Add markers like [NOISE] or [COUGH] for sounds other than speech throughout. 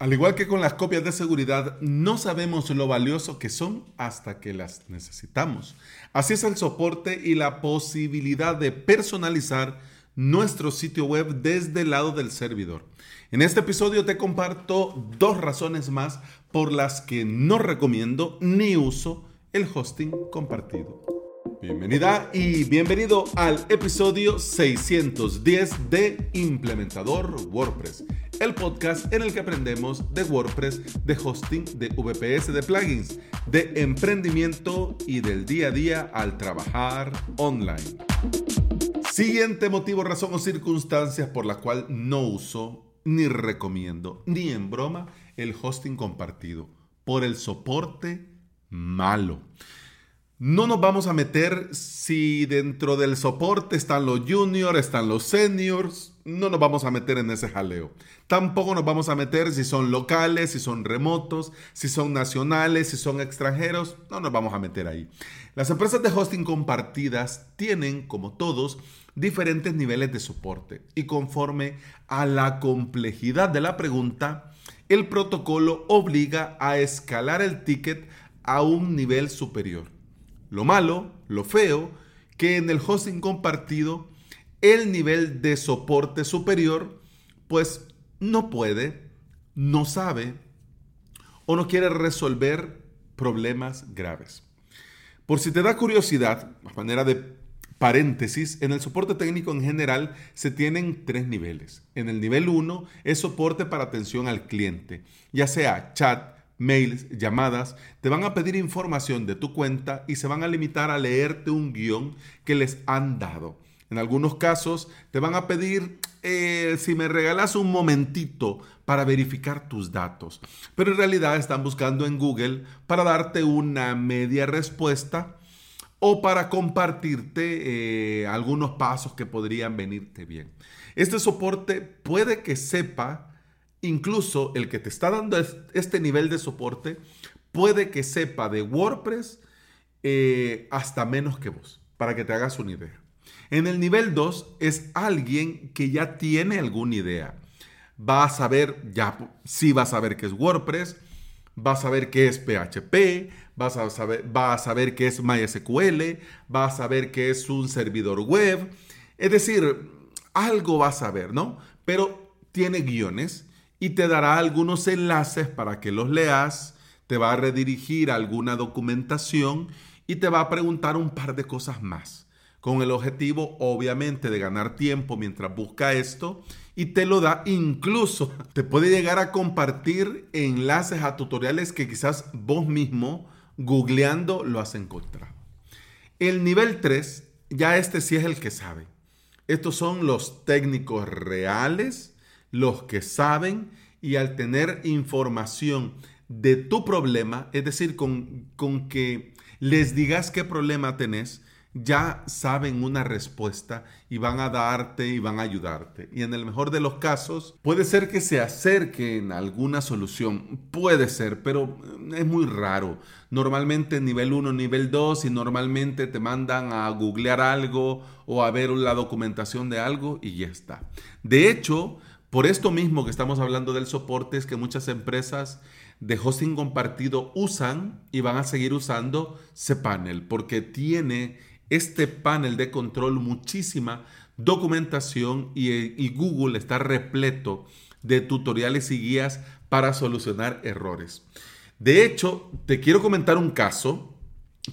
Al igual que con las copias de seguridad, no sabemos lo valioso que son hasta que las necesitamos. Así es el soporte y la posibilidad de personalizar nuestro sitio web desde el lado del servidor. En este episodio te comparto dos razones más por las que no recomiendo ni uso el hosting compartido. Bienvenida y bienvenido al episodio 610 de Implementador WordPress, el podcast en el que aprendemos de WordPress, de hosting, de VPS, de plugins, de emprendimiento y del día a día al trabajar online. Siguiente motivo, razón o circunstancias por la cual no uso ni recomiendo ni en broma el hosting compartido por el soporte malo. No nos vamos a meter si dentro del soporte están los juniors, están los seniors. No nos vamos a meter en ese jaleo. Tampoco nos vamos a meter si son locales, si son remotos, si son nacionales, si son extranjeros. No nos vamos a meter ahí. Las empresas de hosting compartidas tienen, como todos, diferentes niveles de soporte. Y conforme a la complejidad de la pregunta, el protocolo obliga a escalar el ticket a un nivel superior. Lo malo, lo feo, que en el hosting compartido el nivel de soporte superior pues no puede, no sabe o no quiere resolver problemas graves. Por si te da curiosidad, a manera de paréntesis, en el soporte técnico en general se tienen tres niveles. En el nivel 1 es soporte para atención al cliente, ya sea chat, mails, llamadas, te van a pedir información de tu cuenta y se van a limitar a leerte un guion que les han dado. En algunos casos te van a pedir eh, si me regalas un momentito para verificar tus datos. Pero en realidad están buscando en Google para darte una media respuesta o para compartirte eh, algunos pasos que podrían venirte bien. Este soporte puede que sepa Incluso el que te está dando este nivel de soporte puede que sepa de WordPress eh, hasta menos que vos, para que te hagas una idea. En el nivel 2 es alguien que ya tiene alguna idea. Va a saber, ya sí va a saber qué es WordPress, va a saber qué es PHP, va a saber, va a saber qué es MySQL, va a saber qué es un servidor web. Es decir, algo va a saber, ¿no? Pero tiene guiones y te dará algunos enlaces para que los leas, te va a redirigir a alguna documentación y te va a preguntar un par de cosas más, con el objetivo obviamente de ganar tiempo mientras busca esto y te lo da incluso, [LAUGHS] te puede llegar a compartir enlaces a tutoriales que quizás vos mismo googleando lo has encontrado. El nivel 3, ya este sí es el que sabe. Estos son los técnicos reales los que saben y al tener información de tu problema, es decir, con, con que les digas qué problema tenés, ya saben una respuesta y van a darte y van a ayudarte. Y en el mejor de los casos, puede ser que se acerquen a alguna solución, puede ser, pero es muy raro. Normalmente nivel 1, nivel 2 y normalmente te mandan a googlear algo o a ver la documentación de algo y ya está. De hecho, por esto mismo que estamos hablando del soporte es que muchas empresas de hosting compartido usan y van a seguir usando cPanel porque tiene este panel de control muchísima documentación y, y Google está repleto de tutoriales y guías para solucionar errores. De hecho, te quiero comentar un caso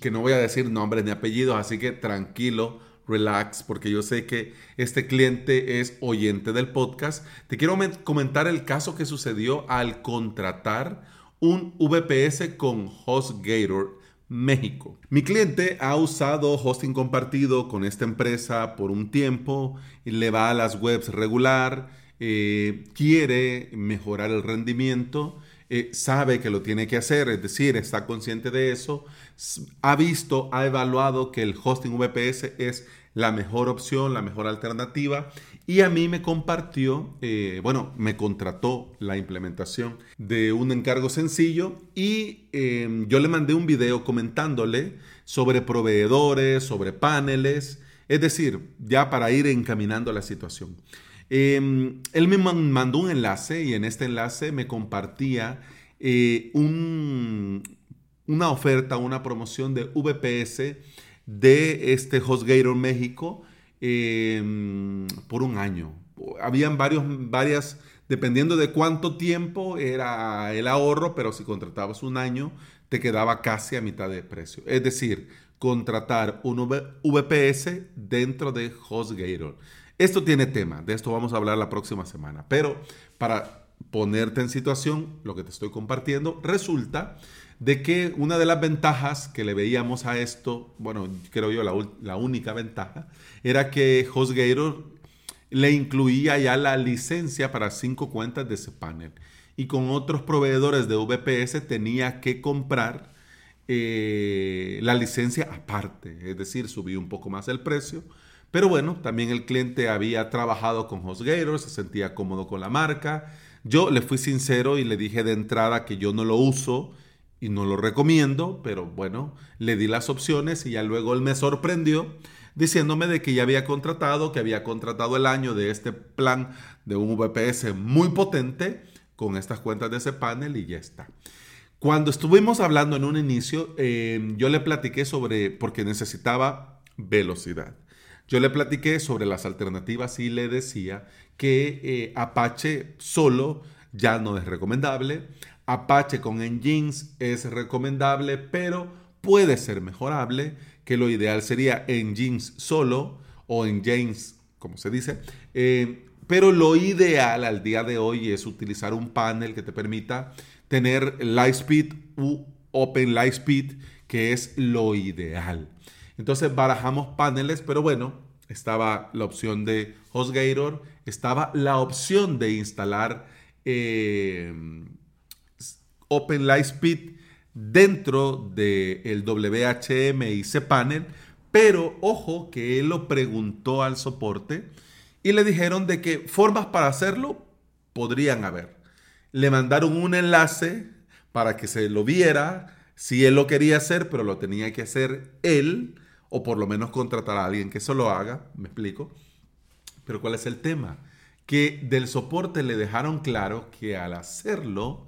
que no voy a decir nombres ni apellidos, así que tranquilo, relax, porque yo sé que este cliente es oyente del podcast. Te quiero comentar el caso que sucedió al contratar un VPS con HostGator México. Mi cliente ha usado hosting compartido con esta empresa por un tiempo, le va a las webs regular, eh, quiere mejorar el rendimiento. Eh, sabe que lo tiene que hacer, es decir, está consciente de eso, ha visto, ha evaluado que el hosting VPS es la mejor opción, la mejor alternativa. Y a mí me compartió, eh, bueno, me contrató la implementación de un encargo sencillo y em, yo le mandé un video comentándole sobre proveedores, sobre paneles, es decir, ya para ir encaminando la situación. Em, él me mandó un enlace y en este enlace me compartía eh, una oferta, una promoción de VPS de este HostGator México em, por un año. Habían varios, varias, dependiendo de cuánto tiempo era el ahorro, pero si contratabas un año, te quedaba casi a mitad de precio. Es decir, contratar un VPS dentro de HostGator. Esto tiene tema, de esto vamos a hablar la próxima semana, pero para ponerte en situación, lo que te estoy compartiendo, resulta de que una de las ventajas que le veíamos a esto, bueno, creo yo la, única ventaja, era que HostGator le incluía ya la licencia para cinco cuentas de ese panel. Y con otros proveedores de VPS tenía que comprar eh, la licencia aparte, es decir, subí un poco más el precio. Pero bueno, también el cliente había trabajado con HostGator, se sentía cómodo con la marca. Yo le fui sincero y le dije de entrada que yo no lo uso y no lo recomiendo, pero bueno, le di las opciones y ya luego él me sorprendió diciéndome de que ya había contratado, que había contratado el año de este plan de un VPS muy potente con estas cuentas de ese panel y ya está. Cuando estuvimos hablando en un inicio, eh, yo le platiqué sobre, porque necesitaba velocidad. Yo le platiqué sobre las alternativas y le decía que eh, Apache solo ya no es recomendable. Apache con engines es recomendable, pero puede ser mejorable, que lo ideal sería engines solo o engines, como se dice. Eh, pero lo ideal al día de hoy es utilizar un panel que te permita tener Lightspeed u Open Lightspeed, que es lo ideal. Entonces barajamos paneles, pero bueno, estaba la opción de HostGator, estaba la opción de instalar eh, Open Lightspeed dentro del WHM y cPanel, pero ojo que él lo preguntó al soporte y le dijeron de que formas para hacerlo podrían haber le mandaron un enlace para que se lo viera, si él lo quería hacer, pero lo tenía que hacer él, o por lo menos contratar a alguien que eso lo haga, me explico. Pero ¿cuál es el tema? Que del soporte le dejaron claro que al hacerlo,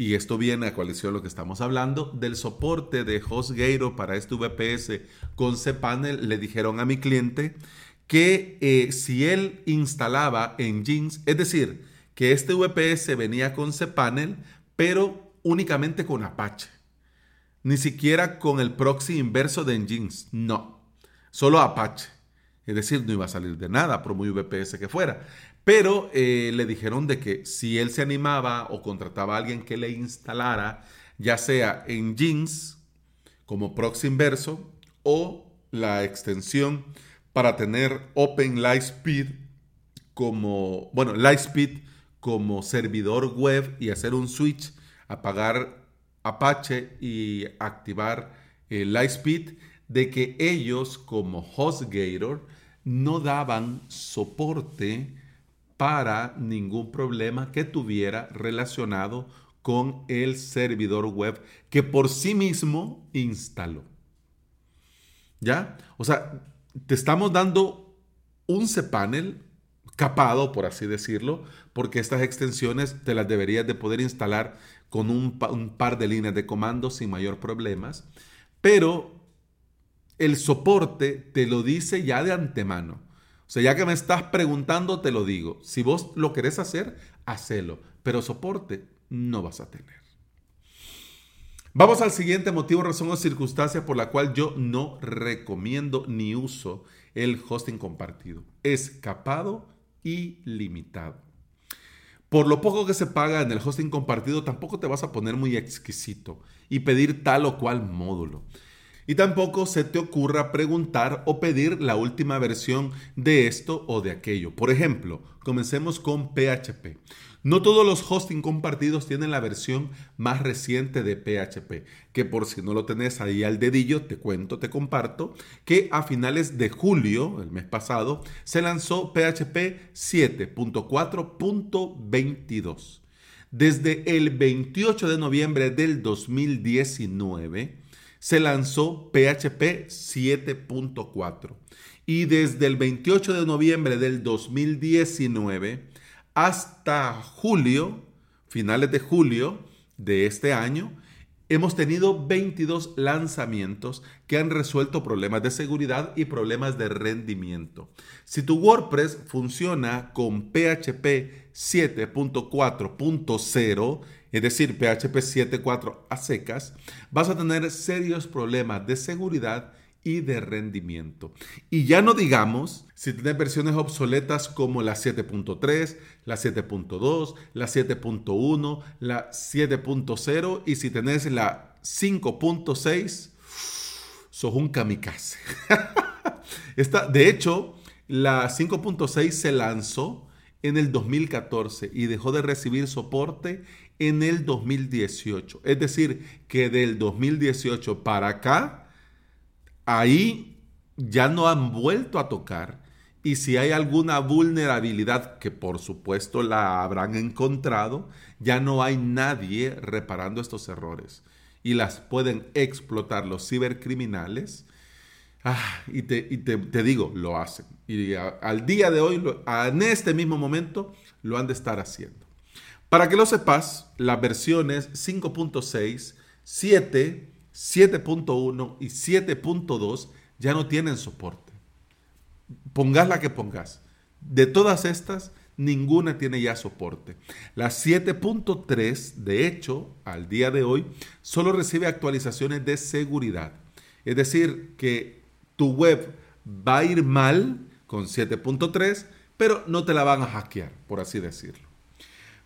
y esto viene a coalición lo que estamos hablando, del soporte de HostGator para este VPS con cPanel, le dijeron a mi cliente que eh, si él instalaba en Jeans, es decir, que este VPS venía con cPanel, pero únicamente con Apache. Ni siquiera con el proxy inverso de Nginx. No, solo Apache. Es decir, no iba a salir de nada, por muy VPS que fuera. Pero eh, le dijeron de que si él se animaba o contrataba a alguien que le instalara, ya sea en como proxy inverso o la extensión para tener Open Lightspeed como, bueno, Lightspeed como servidor web y hacer un switch, apagar Apache y activar el Lightspeed, de que ellos como HostGator no daban soporte para ningún problema que tuviera relacionado con el servidor web que por sí mismo instaló. ¿Ya? O sea, te estamos dando un cPanel capado, por así decirlo, porque estas extensiones te las deberías de poder instalar con un, par de líneas de comando sin mayor problemas, pero el soporte te lo dice ya de antemano. O sea, ya que me estás preguntando, te lo digo. Si vos lo querés hacer, hacelo, pero soporte no vas a tener. Vamos al siguiente motivo, razón o circunstancia por la cual yo no recomiendo ni uso el hosting compartido. Escapado ilimitado. Por lo poco que se paga en el hosting compartido, tampoco te vas a poner muy exquisito y pedir tal o cual módulo. Y tampoco se te ocurra preguntar o pedir la última versión de esto o de aquello. Por ejemplo, comencemos con PHP. No todos los hosting compartidos tienen la versión más reciente de PHP, que por si no lo tenés ahí al dedillo, te cuento, te comparto, que a finales de julio, el mes pasado, se lanzó PHP 7.4.22. Desde el 28 de noviembre del 2019 se lanzó PHP 7.4 Y desde el 28 de noviembre del 2019 hasta julio, finales de julio de este año, hemos tenido 22 lanzamientos que han resuelto problemas de seguridad y problemas de rendimiento. Si tu WordPress funciona con PHP 7.4.0, es decir, PHP 7.4 a secas, vas a tener serios problemas de seguridad y de rendimiento. Y ya no digamos si tienes versiones obsoletas como la 7.3, la 7.2, la 7.1, la 7.0 y si tenés la 5.6, sos un kamikaze. [LAUGHS] De hecho, la 5.6 se lanzó en el 2014 y dejó de recibir soporte en el 2018. Es decir, que del 2018 para acá, ahí ya no han vuelto a tocar. Y si hay alguna vulnerabilidad, que por supuesto la habrán encontrado, ya no hay nadie reparando estos errores. Y las pueden explotar los cibercriminales. Ah, y, te, digo, lo hacen. Y al día de hoy, en este mismo momento, lo han de estar haciendo. Para que lo sepas, las versiones 5.6, 7, 7.1 y 7.2 ya no tienen soporte. Pongas la que pongas. De todas estas, ninguna tiene ya soporte. La 7.3, de hecho, al día de hoy, solo recibe actualizaciones de seguridad. Es decir, que tu web va a ir mal con 7.3, pero no te la van a hackear, por así decirlo.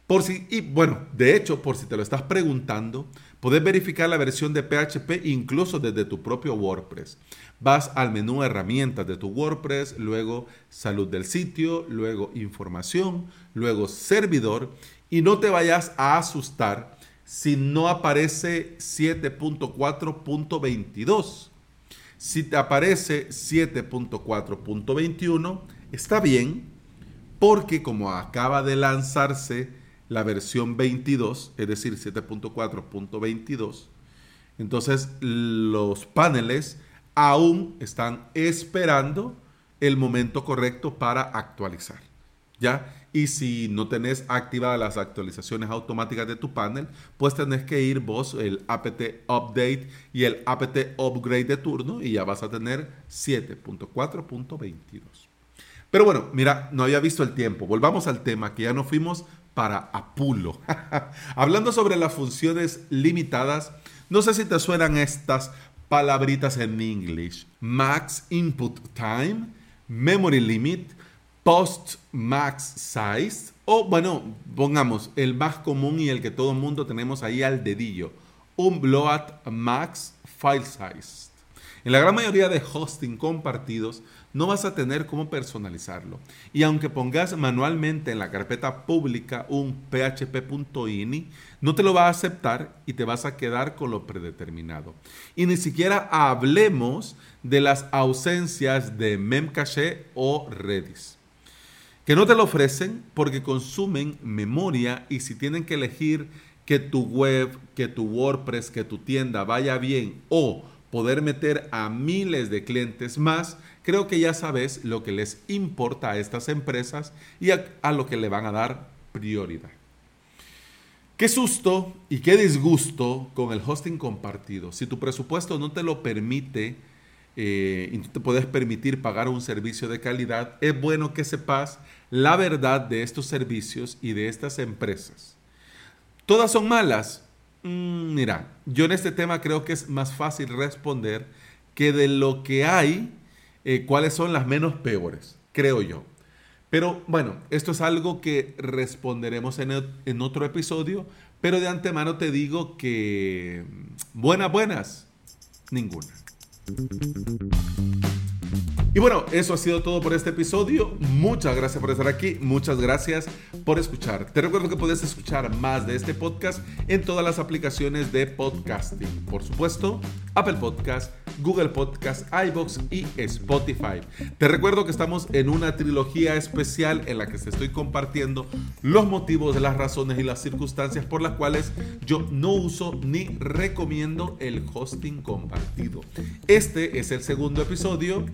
Por si, y bueno, de hecho, por si te lo estás preguntando, puedes verificar la versión de PHP incluso desde tu propio WordPress. Vas al menú herramientas de tu WordPress, luego salud del sitio, luego información, luego servidor y no te vayas a asustar si no aparece 7.4.22. Si te aparece 7.4.21, está bien, porque como acaba de lanzarse la versión 22, es decir, 7.4.22. Entonces los paneles aún están esperando el momento correcto para actualizar. ¿Ya? Y si no tenés activadas las actualizaciones automáticas de tu panel, pues tenés que ir vos el apt update y el apt upgrade de turno y ya vas a tener 7.4.22. Pero bueno, mira, no había visto el tiempo. Volvamos al tema, que ya nos fuimos para Apulo. [LAUGHS] Hablando sobre las funciones limitadas, no sé si te suenan estas palabritas en inglés. Max Input Time, Memory Limit, Post Max Size, o bueno, pongamos el más común y el que todo el mundo tenemos ahí al dedillo, un Bloat Max File Size. En la gran mayoría de hosting compartidos no vas a tener cómo personalizarlo. Y aunque pongas manualmente en la carpeta pública un php.ini, no te lo va a aceptar y te vas a quedar con lo predeterminado. Y ni siquiera hablemos de las ausencias de memcache o redis que no te lo ofrecen porque consumen memoria y si tienen que elegir que tu web, que tu WordPress, que tu tienda vaya bien o poder meter a miles de clientes más, creo que ya sabes lo que les importa a estas empresas y a, lo que le van a dar prioridad. Qué susto y qué disgusto con el hosting compartido. Si tu presupuesto no te lo permite eh, y no te puedes permitir pagar un servicio de calidad, es bueno que sepas la verdad de estos servicios y de estas empresas. ¿Todas son malas? Mm, mira, yo en este tema creo que es más fácil responder que de lo que hay, eh, cuáles son las menos peores, creo yo. Pero bueno, esto es algo que responderemos en, en otro episodio, pero de antemano te digo que mm, buenas, buenas, ninguna. Y bueno, eso ha sido todo por este episodio. Muchas gracias por estar aquí. Muchas gracias por escuchar. Te recuerdo que puedes escuchar más de este podcast en todas las aplicaciones de podcasting. Por supuesto, Apple Podcast, Google Podcast, iBox y Spotify. Te recuerdo que estamos en una trilogía especial en la que te estoy compartiendo los motivos, las razones y las circunstancias por las cuales yo no uso ni recomiendo el hosting compartido. Este es el segundo episodio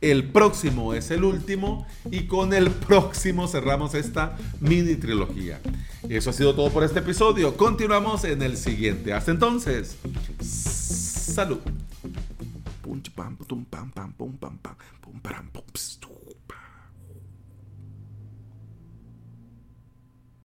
El próximo es el último y con el próximo cerramos esta mini trilogía. Eso ha sido todo por este episodio. Continuamos en el siguiente. Hasta entonces, salud.